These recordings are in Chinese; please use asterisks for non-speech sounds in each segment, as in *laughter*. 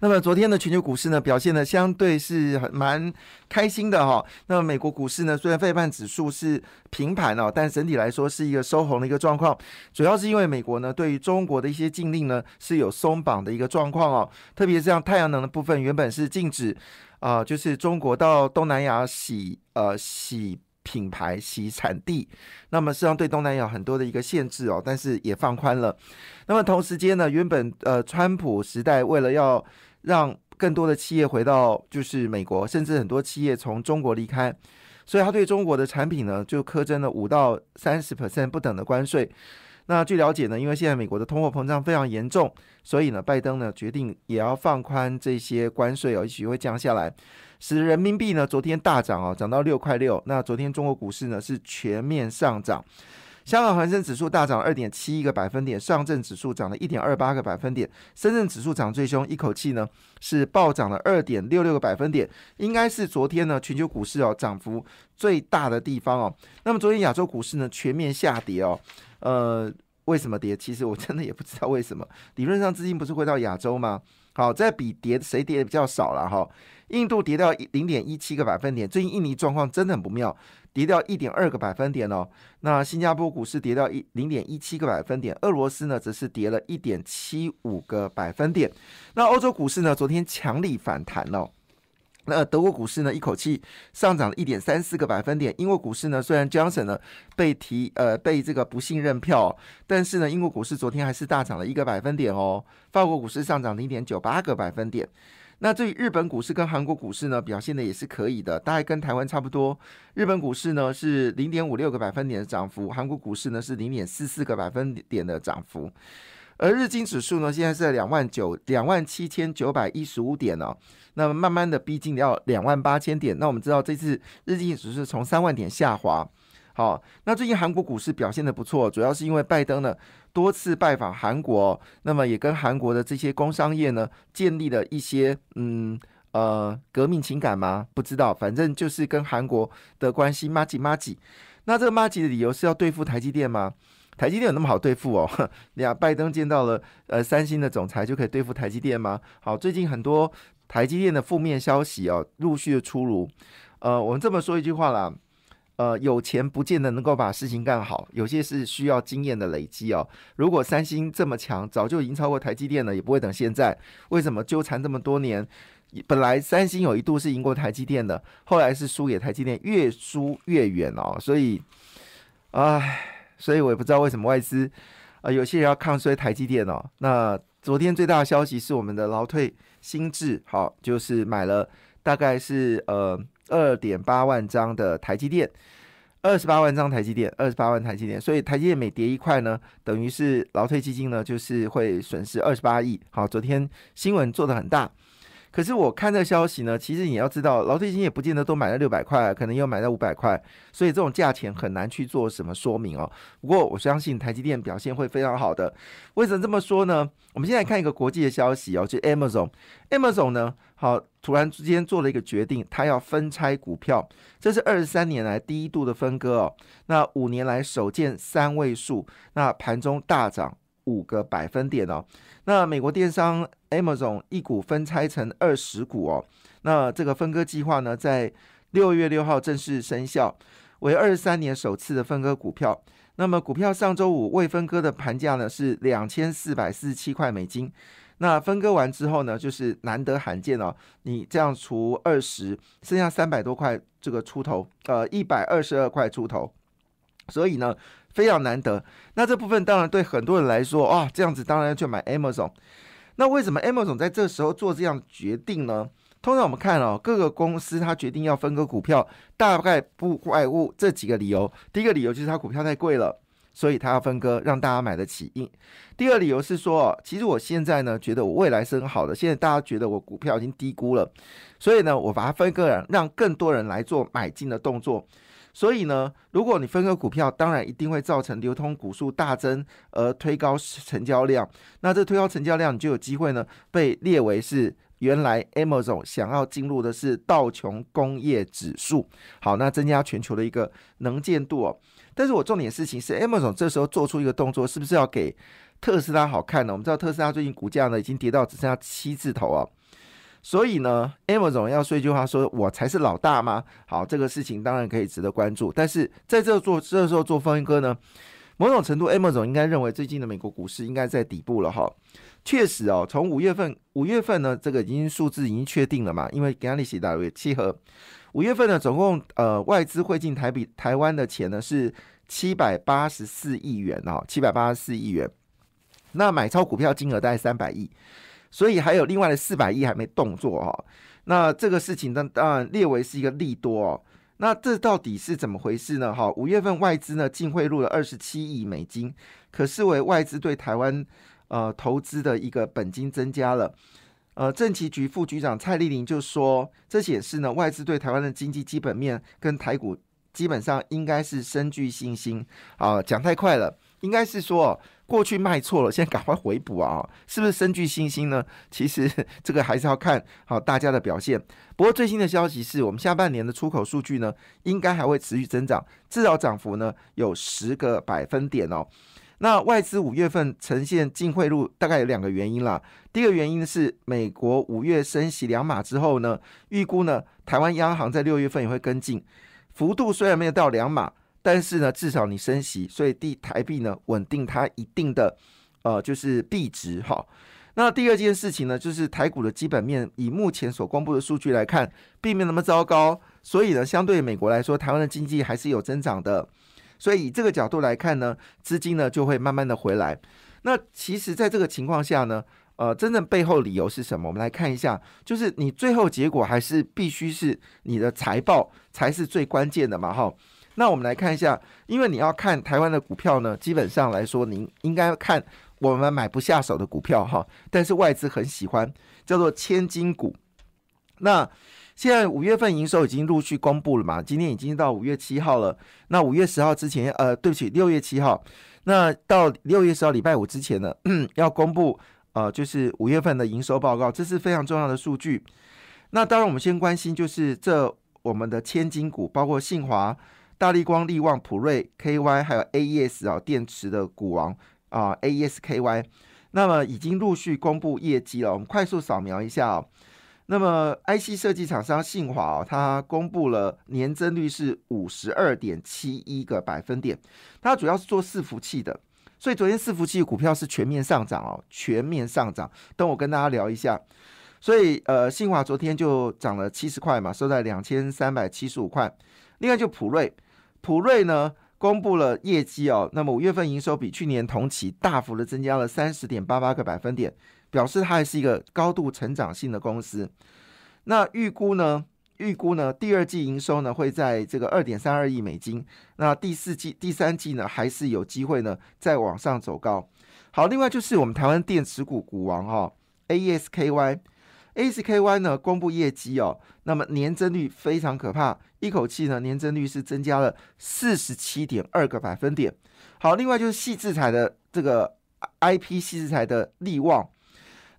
那么昨天的全球股市呢，表现的相对是很蛮开心的哈。那么美国股市呢，虽然费半指数是平盘哦，但整体来说是一个收红的一个状况，主要是因为美国呢对于中国的一些禁令呢是有松绑的一个。状况哦，特别是像太阳能的部分，原本是禁止啊，就是中国到东南亚洗呃洗品牌、洗产地，那么实际上对东南亚很多的一个限制哦，但是也放宽了。那么同时间呢，原本呃川普时代为了要让更多的企业回到就是美国，甚至很多企业从中国离开，所以他对中国的产品呢就苛征了五到三十 percent 不等的关税。那据了解呢，因为现在美国的通货膨胀非常严重，所以呢，拜登呢决定也要放宽这些关税哦，也许会降下来，使人民币呢昨天大涨哦，涨到六块六。那昨天中国股市呢是全面上涨，香港恒生指数大涨二点七一个百分点，上证指数涨了一点二八个百分点，深圳指数涨最凶，一口气呢是暴涨了二点六六个百分点，应该是昨天呢全球股市哦涨幅最大的地方哦。那么昨天亚洲股市呢全面下跌哦。呃，为什么跌？其实我真的也不知道为什么。理论上资金不是会到亚洲吗？好，再比跌谁跌的比较少了哈。印度跌掉零点一七个百分点，最近印尼状况真的很不妙，跌掉一点二个百分点哦。那新加坡股市跌掉一零点一七个百分点，俄罗斯呢则是跌了一点七五个百分点。那欧洲股市呢，昨天强力反弹哦。那德国股市呢，一口气上涨了一点三四个百分点。英国股市呢，虽然 Johnson 呢被提呃被这个不信任票，但是呢，英国股市昨天还是大涨了一个百分点哦。法国股市上涨零点九八个百分点。那至于日本股市跟韩国股市呢，表现的也是可以的，大概跟台湾差不多。日本股市呢是零点五六个百分点的涨幅，韩国股市呢是零点四四个百分点的涨幅。而日经指数呢，现在是在两万九两万七千九百一十五点哦，那么慢慢的逼近要两万八千点。那我们知道这次日经指数从三万点下滑，好，那最近韩国股市表现的不错，主要是因为拜登呢多次拜访韩国，那么也跟韩国的这些工商业呢建立了一些嗯呃革命情感吗？不知道，反正就是跟韩国的关系麻吉麻吉。那这个麻吉的理由是要对付台积电吗？台积电有那么好对付哦？*laughs* 呀，拜登见到了呃三星的总裁就可以对付台积电吗？好，最近很多台积电的负面消息哦，陆续的出炉。呃，我们这么说一句话啦，呃，有钱不见得能够把事情干好，有些是需要经验的累积哦。如果三星这么强，早就已经超过台积电了，也不会等现在。为什么纠缠这么多年？本来三星有一度是赢过台积电的，后来是输给台积电，越输越远哦。所以，唉。所以我也不知道为什么外资啊，有些人要抗衰台积电哦。那昨天最大的消息是我们的劳退新智，好，就是买了大概是呃二点八万张的台积电，二十八万张台积电，二十八万台积电。所以台积电每跌一块呢，等于是劳退基金呢就是会损失二十八亿。好，昨天新闻做的很大。可是我看这消息呢，其实你要知道，老退金也不见得都买了六百块，可能又买到五百块，所以这种价钱很难去做什么说明哦。不过我相信台积电表现会非常好的。为什么这么说呢？我们现在看一个国际的消息哦，就 Amazon，Amazon 呢，好，突然之间做了一个决定，它要分拆股票，这是二十三年来第一度的分割哦。那五年来首见三位数，那盘中大涨。五个百分点哦，那美国电商 Amazon 一股分拆成二十股哦，那这个分割计划呢，在六月六号正式生效，为二十三年首次的分割股票。那么股票上周五未分割的盘价呢是两千四百四十七块美金，那分割完之后呢，就是难得罕见哦，你这样除二十，剩下三百多块这个出头，呃，一百二十二块出头，所以呢。非常难得，那这部分当然对很多人来说，啊，这样子当然要去买 Amazon。那为什么 Amazon 在这时候做这样决定呢？通常我们看哦，各个公司它决定要分割股票，大概不外乎这几个理由。第一个理由就是它股票太贵了，所以它要分割，让大家买得起。第二理由是说，其实我现在呢，觉得我未来是很好的，现在大家觉得我股票已经低估了，所以呢，我把它分割了，让更多人来做买进的动作。所以呢，如果你分割股票，当然一定会造成流通股数大增，而推高成交量。那这推高成交量，你就有机会呢被列为是原来 Amazon 想要进入的是道琼工业指数。好，那增加全球的一个能见度哦。但是我重点事情是，Amazon 这时候做出一个动作，是不是要给特斯拉好看呢？我们知道特斯拉最近股价呢已经跌到只剩下七字头啊。所以呢，Amazon 要说一句话，说我才是老大吗？好，这个事情当然可以值得关注。但是在这做这时候做风云哥呢，某种程度，Amazon 应该认为最近的美国股市应该在底部了哈。确实哦，从五月份五月份呢，这个已经数字已经确定了嘛，因为 g a l a x y 大约契合。五月份呢，总共呃外资汇进台币台湾的钱呢是七百八十四亿元哦，七百八十四亿元。那买超股票金额大概三百亿。所以还有另外的四百亿还没动作哈，那这个事情呢，当然列为是一个利多哦。那这到底是怎么回事呢？哈，五月份外资呢净汇入了二十七亿美金，可视为外资对台湾呃投资的一个本金增加了。呃，政企局副局长蔡丽玲就说，这显示呢外资对台湾的经济基本面跟台股基本上应该是深具信心啊。讲太快了。应该是说，过去卖错了，现在赶快回补啊！是不是深具信心呢？*laughs* 其实 *laughs* 这个还是要看好大家的表现。不过最新的消息是我们下半年的出口数据呢，应该还会持续增长，至少涨幅呢有十个百分点哦。那外资五月份呈现净汇入，大概有两个原因啦。第一个原因是美国五月升息两码之后呢，预估呢台湾央行在六月份也会跟进，幅度虽然没有到两码。但是呢，至少你升息，所以地台币呢稳定它一定的呃就是币值哈。那第二件事情呢，就是台股的基本面，以目前所公布的数据来看，并没有那么糟糕。所以呢，相对美国来说，台湾的经济还是有增长的。所以以这个角度来看呢，资金呢就会慢慢的回来。那其实，在这个情况下呢，呃，真正背后理由是什么？我们来看一下，就是你最后结果还是必须是你的财报才是最关键的嘛，哈。那我们来看一下，因为你要看台湾的股票呢，基本上来说，您应该看我们买不下手的股票哈，但是外资很喜欢，叫做千金股。那现在五月份营收已经陆续公布了嘛？今天已经到五月七号了。那五月十号之前，呃，对不起，六月七号。那到六月十号礼拜五之前呢，*clears throat* 要公布呃，就是五月份的营收报告，这是非常重要的数据。那当然，我们先关心就是这我们的千金股，包括信华。大力光、力旺、普瑞、KY，还有 AES 啊，电池的股王啊，AESKY，那么已经陆续公布业绩了。我们快速扫描一下哦。那么 IC 设计厂商信华哦，它公布了年增率是五十二点七一个百分点。它主要是做伺服器的，所以昨天伺服器股票是全面上涨哦，全面上涨。等我跟大家聊一下。所以呃，信华昨天就涨了七十块嘛，收在两千三百七十五块。另外就普瑞。普瑞呢公布了业绩哦，那么五月份营收比去年同期大幅的增加了三十点八八个百分点，表示它还是一个高度成长性的公司。那预估呢？预估呢？第二季营收呢会在这个二点三二亿美金。那第四季、第三季呢还是有机会呢再往上走高。好，另外就是我们台湾电池股股王哈，AESKY。ASKY 呢公布业绩哦，那么年增率非常可怕，一口气呢年增率是增加了四十七点二个百分点。好，另外就是细制材的这个 IP 细制材的利旺，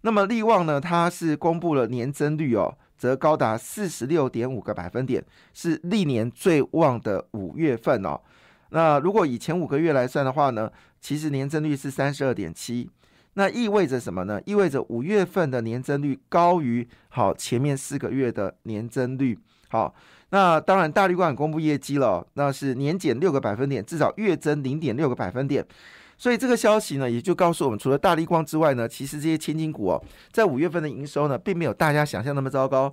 那么利旺呢它是公布了年增率哦，则高达四十六点五个百分点，是历年最旺的五月份哦。那如果以前五个月来算的话呢，其实年增率是三十二点七。那意味着什么呢？意味着五月份的年增率高于好前面四个月的年增率。好，那当然大绿光公布业绩了，那是年减六个百分点，至少月增零点六个百分点。所以这个消息呢，也就告诉我们，除了大力光之外呢，其实这些千金股哦，在五月份的营收呢，并没有大家想象那么糟糕。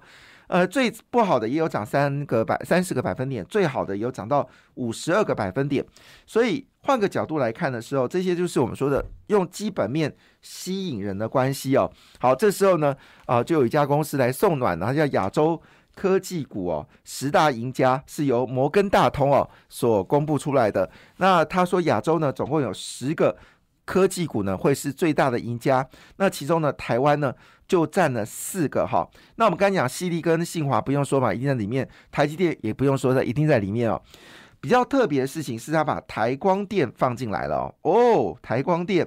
呃，最不好的也有涨三个百三十个百分点，最好的也有涨到五十二个百分点。所以。换个角度来看的时候，这些就是我们说的用基本面吸引人的关系哦。好，这时候呢，啊，就有一家公司来送暖，它叫亚洲科技股哦，十大赢家是由摩根大通哦所公布出来的。那他说亚洲呢，总共有十个科技股呢会是最大的赢家，那其中呢，台湾呢就占了四个哈。那我们刚讲，西利跟信华不用说嘛，一定在里面；台积电也不用说的，一定在里面哦。比较特别的事情是，他把台光电放进来了哦。哦，台光电，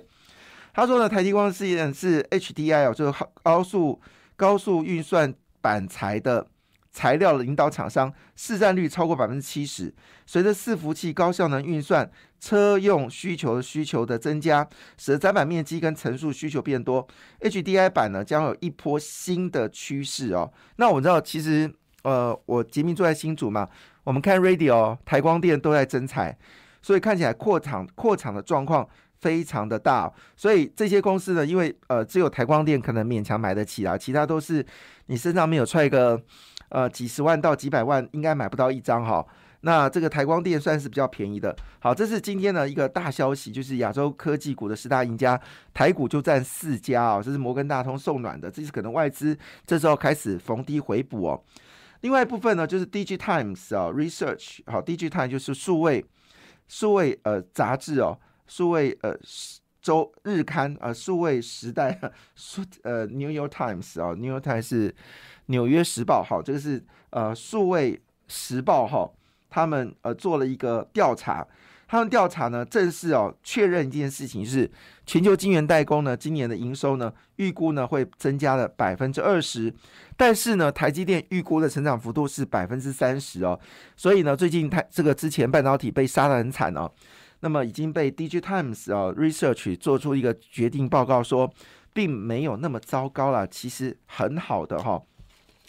他说呢，台积光是是 HDI 哦，就是高速高速运算板材的。材料的领导厂商市占率超过百分之七十。随着伺服器高效能运算、车用需求需求的增加，使得载板面积跟层数需求变多，HDI 板呢将有一波新的趋势哦。那我们知道，其实呃，我杰明坐在新竹嘛，我们看 Radio 台光电都在增材，所以看起来扩厂扩厂的状况非常的大。所以这些公司呢，因为呃只有台光电可能勉强买得起啊，其他都是你身上没有揣一个。呃，几十万到几百万应该买不到一张哈。那这个台光电算是比较便宜的。好，这是今天的一个大消息，就是亚洲科技股的十大赢家，台股就占四家啊。这是摩根大通送暖的，这是可能外资这时候开始逢低回补哦。另外一部分呢，就是 Dig Times 啊，Research 好，Dig Times 就是数位数位呃杂志哦，数位呃。周日刊啊，数位时代，*laughs* 数呃，New York Times 啊，New York Times 是纽约时报，好，这个是呃数位时报哈，他们呃做了一个调查，他们调查呢正式哦确认一件事情是，全球晶圆代工呢今年的营收呢预估呢会增加了百分之二十，但是呢台积电预估的成长幅度是百分之三十哦，所以呢最近台这个之前半导体被杀的很惨哦。那么已经被 DG Times 啊 Research 做出一个决定报告说，并没有那么糟糕了，其实很好的哈。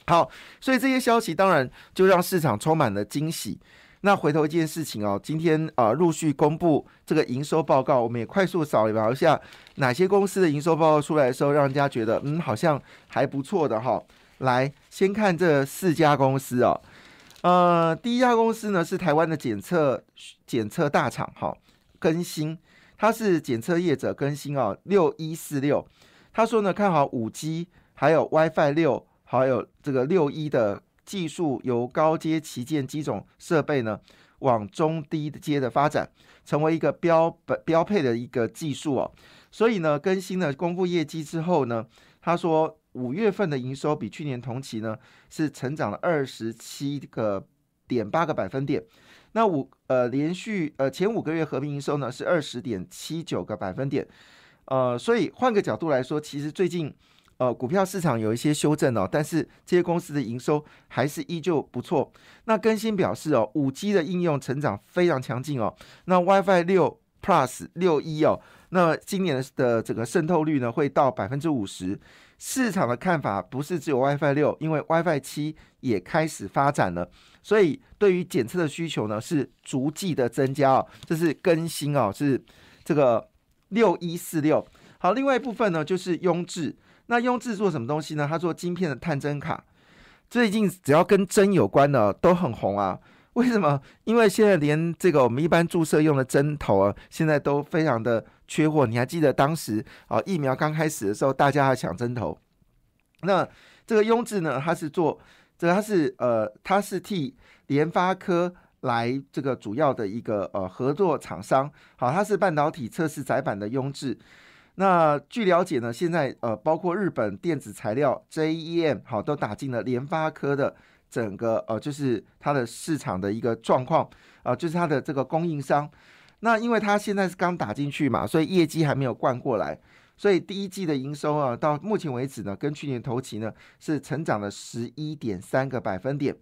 好，所以这些消息当然就让市场充满了惊喜。那回头一件事情哦，今天啊陆续公布这个营收报告，我们也快速扫描一下哪些公司的营收报告出来的时候，让人家觉得嗯好像还不错的哈。来，先看这四家公司哦。呃，第一家公司呢是台湾的检测检测大厂，哈，更新，它是检测业者更新啊，六一四六，他说呢看好五 G，还有 WiFi 六，还有这个六一的技术，由高阶旗舰机种设备呢往中低阶的发展，成为一个标本标配的一个技术哦，所以呢更新了公布业绩之后呢，他说。五月份的营收比去年同期呢是成长了二十七个点八个百分点，那五呃连续呃前五个月合并营收呢是二十点七九个百分点，呃，所以换个角度来说，其实最近呃股票市场有一些修正哦，但是这些公司的营收还是依旧不错。那更新表示哦，五 G 的应用成长非常强劲哦，那 WiFi 六 Plus 六一哦。那今年的整个渗透率呢，会到百分之五十。市场的看法不是只有 WiFi 六，因为 WiFi 七也开始发展了，所以对于检测的需求呢是逐季的增加哦。这是更新哦，是这个六一四六。好，另外一部分呢就是雍智。那雍智做什么东西呢？他做晶片的探针卡，最近只要跟针有关的都很红啊。为什么？因为现在连这个我们一般注射用的针头啊，现在都非常的缺货。你还记得当时啊疫苗刚开始的时候，大家还抢针头。那这个雍智呢，它是做这个，它是呃，它是替联发科来这个主要的一个呃合作厂商。好，它是半导体测试载板的雍智。那据了解呢，现在呃，包括日本电子材料 JEM 好都打进了联发科的。整个呃，就是它的市场的一个状况啊，就是它的这个供应商。那因为它现在是刚打进去嘛，所以业绩还没有灌过来，所以第一季的营收啊，到目前为止呢，跟去年同期呢是成长了十一点三个百分点。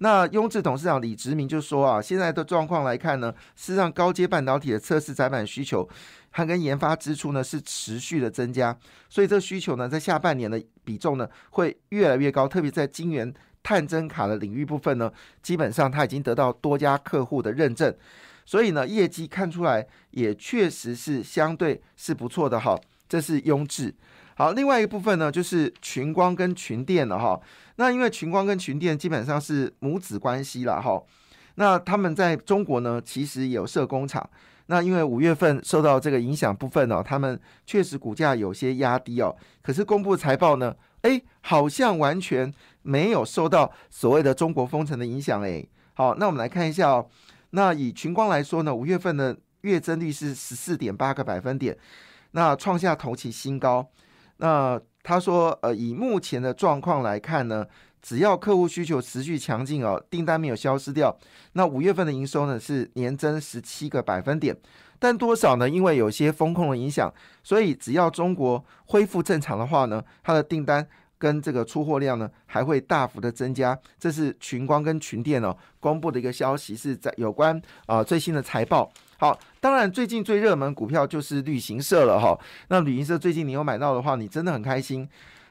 那雍智董事长李直明就说啊，现在的状况来看呢，是让高阶半导体的测试载板需求，它跟研发支出呢是持续的增加，所以这需求呢在下半年的比重呢会越来越高，特别在晶圆。探针卡的领域部分呢，基本上它已经得到多家客户的认证，所以呢，业绩看出来也确实是相对是不错的哈。这是优质。好，另外一部分呢，就是群光跟群电了哈。那因为群光跟群电基本上是母子关系了哈。那他们在中国呢，其实有设工厂。那因为五月份受到这个影响部分呢，他们确实股价有些压低哦。可是公布财报呢？哎，好像完全没有受到所谓的中国封城的影响哎。好，那我们来看一下哦。那以群光来说呢，五月份的月增率是十四点八个百分点，那创下同期新高。那他说，呃，以目前的状况来看呢，只要客户需求持续强劲哦，订单没有消失掉，那五月份的营收呢是年增十七个百分点。但多少呢？因为有些风控的影响，所以只要中国恢复正常的话呢，它的订单跟这个出货量呢还会大幅的增加。这是群光跟群电哦公布的一个消息，是在有关啊最新的财报。好，当然最近最热门股票就是旅行社了哈。那旅行社最近你有买到的话，你真的很开心。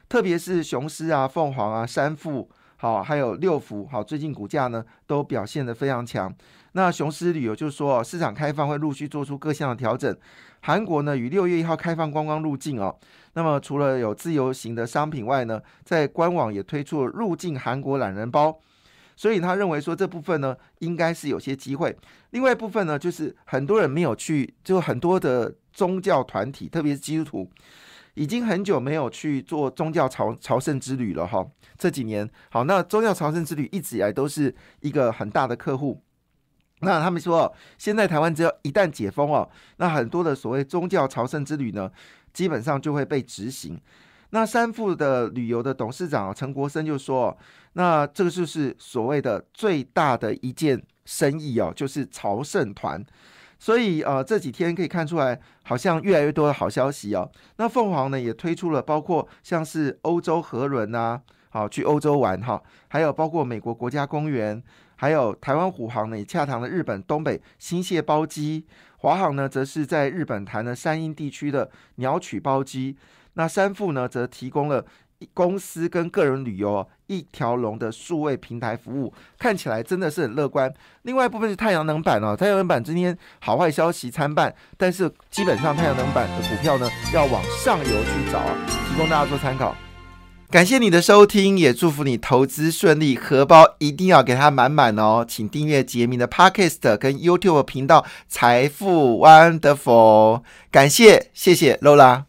特别是雄狮啊、凤凰啊、三富，好，还有六福，好，最近股价呢都表现得非常强。那雄狮旅游就是说，市场开放会陆续做出各项的调整。韩国呢，于六月一号开放观光入境哦。那么除了有自由行的商品外呢，在官网也推出了入境韩国懒人包。所以他认为说这部分呢，应该是有些机会。另外一部分呢，就是很多人没有去，就很多的宗教团体，特别是基督徒，已经很久没有去做宗教朝朝圣之旅了哈。这几年，好，那宗教朝圣之旅一直以来都是一个很大的客户。那他们说，现在台湾只要一旦解封哦，那很多的所谓宗教朝圣之旅呢，基本上就会被执行。那三富的旅游的董事长陈国生就说：“那这个就是所谓的最大的一件生意哦，就是朝圣团。所以呃，这几天可以看出来，好像越来越多的好消息哦。那凤凰呢也推出了包括像是欧洲河轮啊，好去欧洲玩哈，还有包括美国国家公园，还有台湾虎航呢也洽谈了日本东北新泻包机，华航呢则是在日本谈了山阴地区的鸟取包机。”那三富呢，则提供了公司跟个人旅游一条龙的数位平台服务，看起来真的是很乐观。另外一部分是太阳能板哦，太阳能板今天好坏消息参半，但是基本上太阳能板的股票呢，要往上游去找啊，提供大家做参考。感谢你的收听，也祝福你投资顺利，荷包一定要给它满满哦。请订阅杰明的 Podcast 跟 YouTube 频道财富 Wonderful，感谢，谢谢 Lola。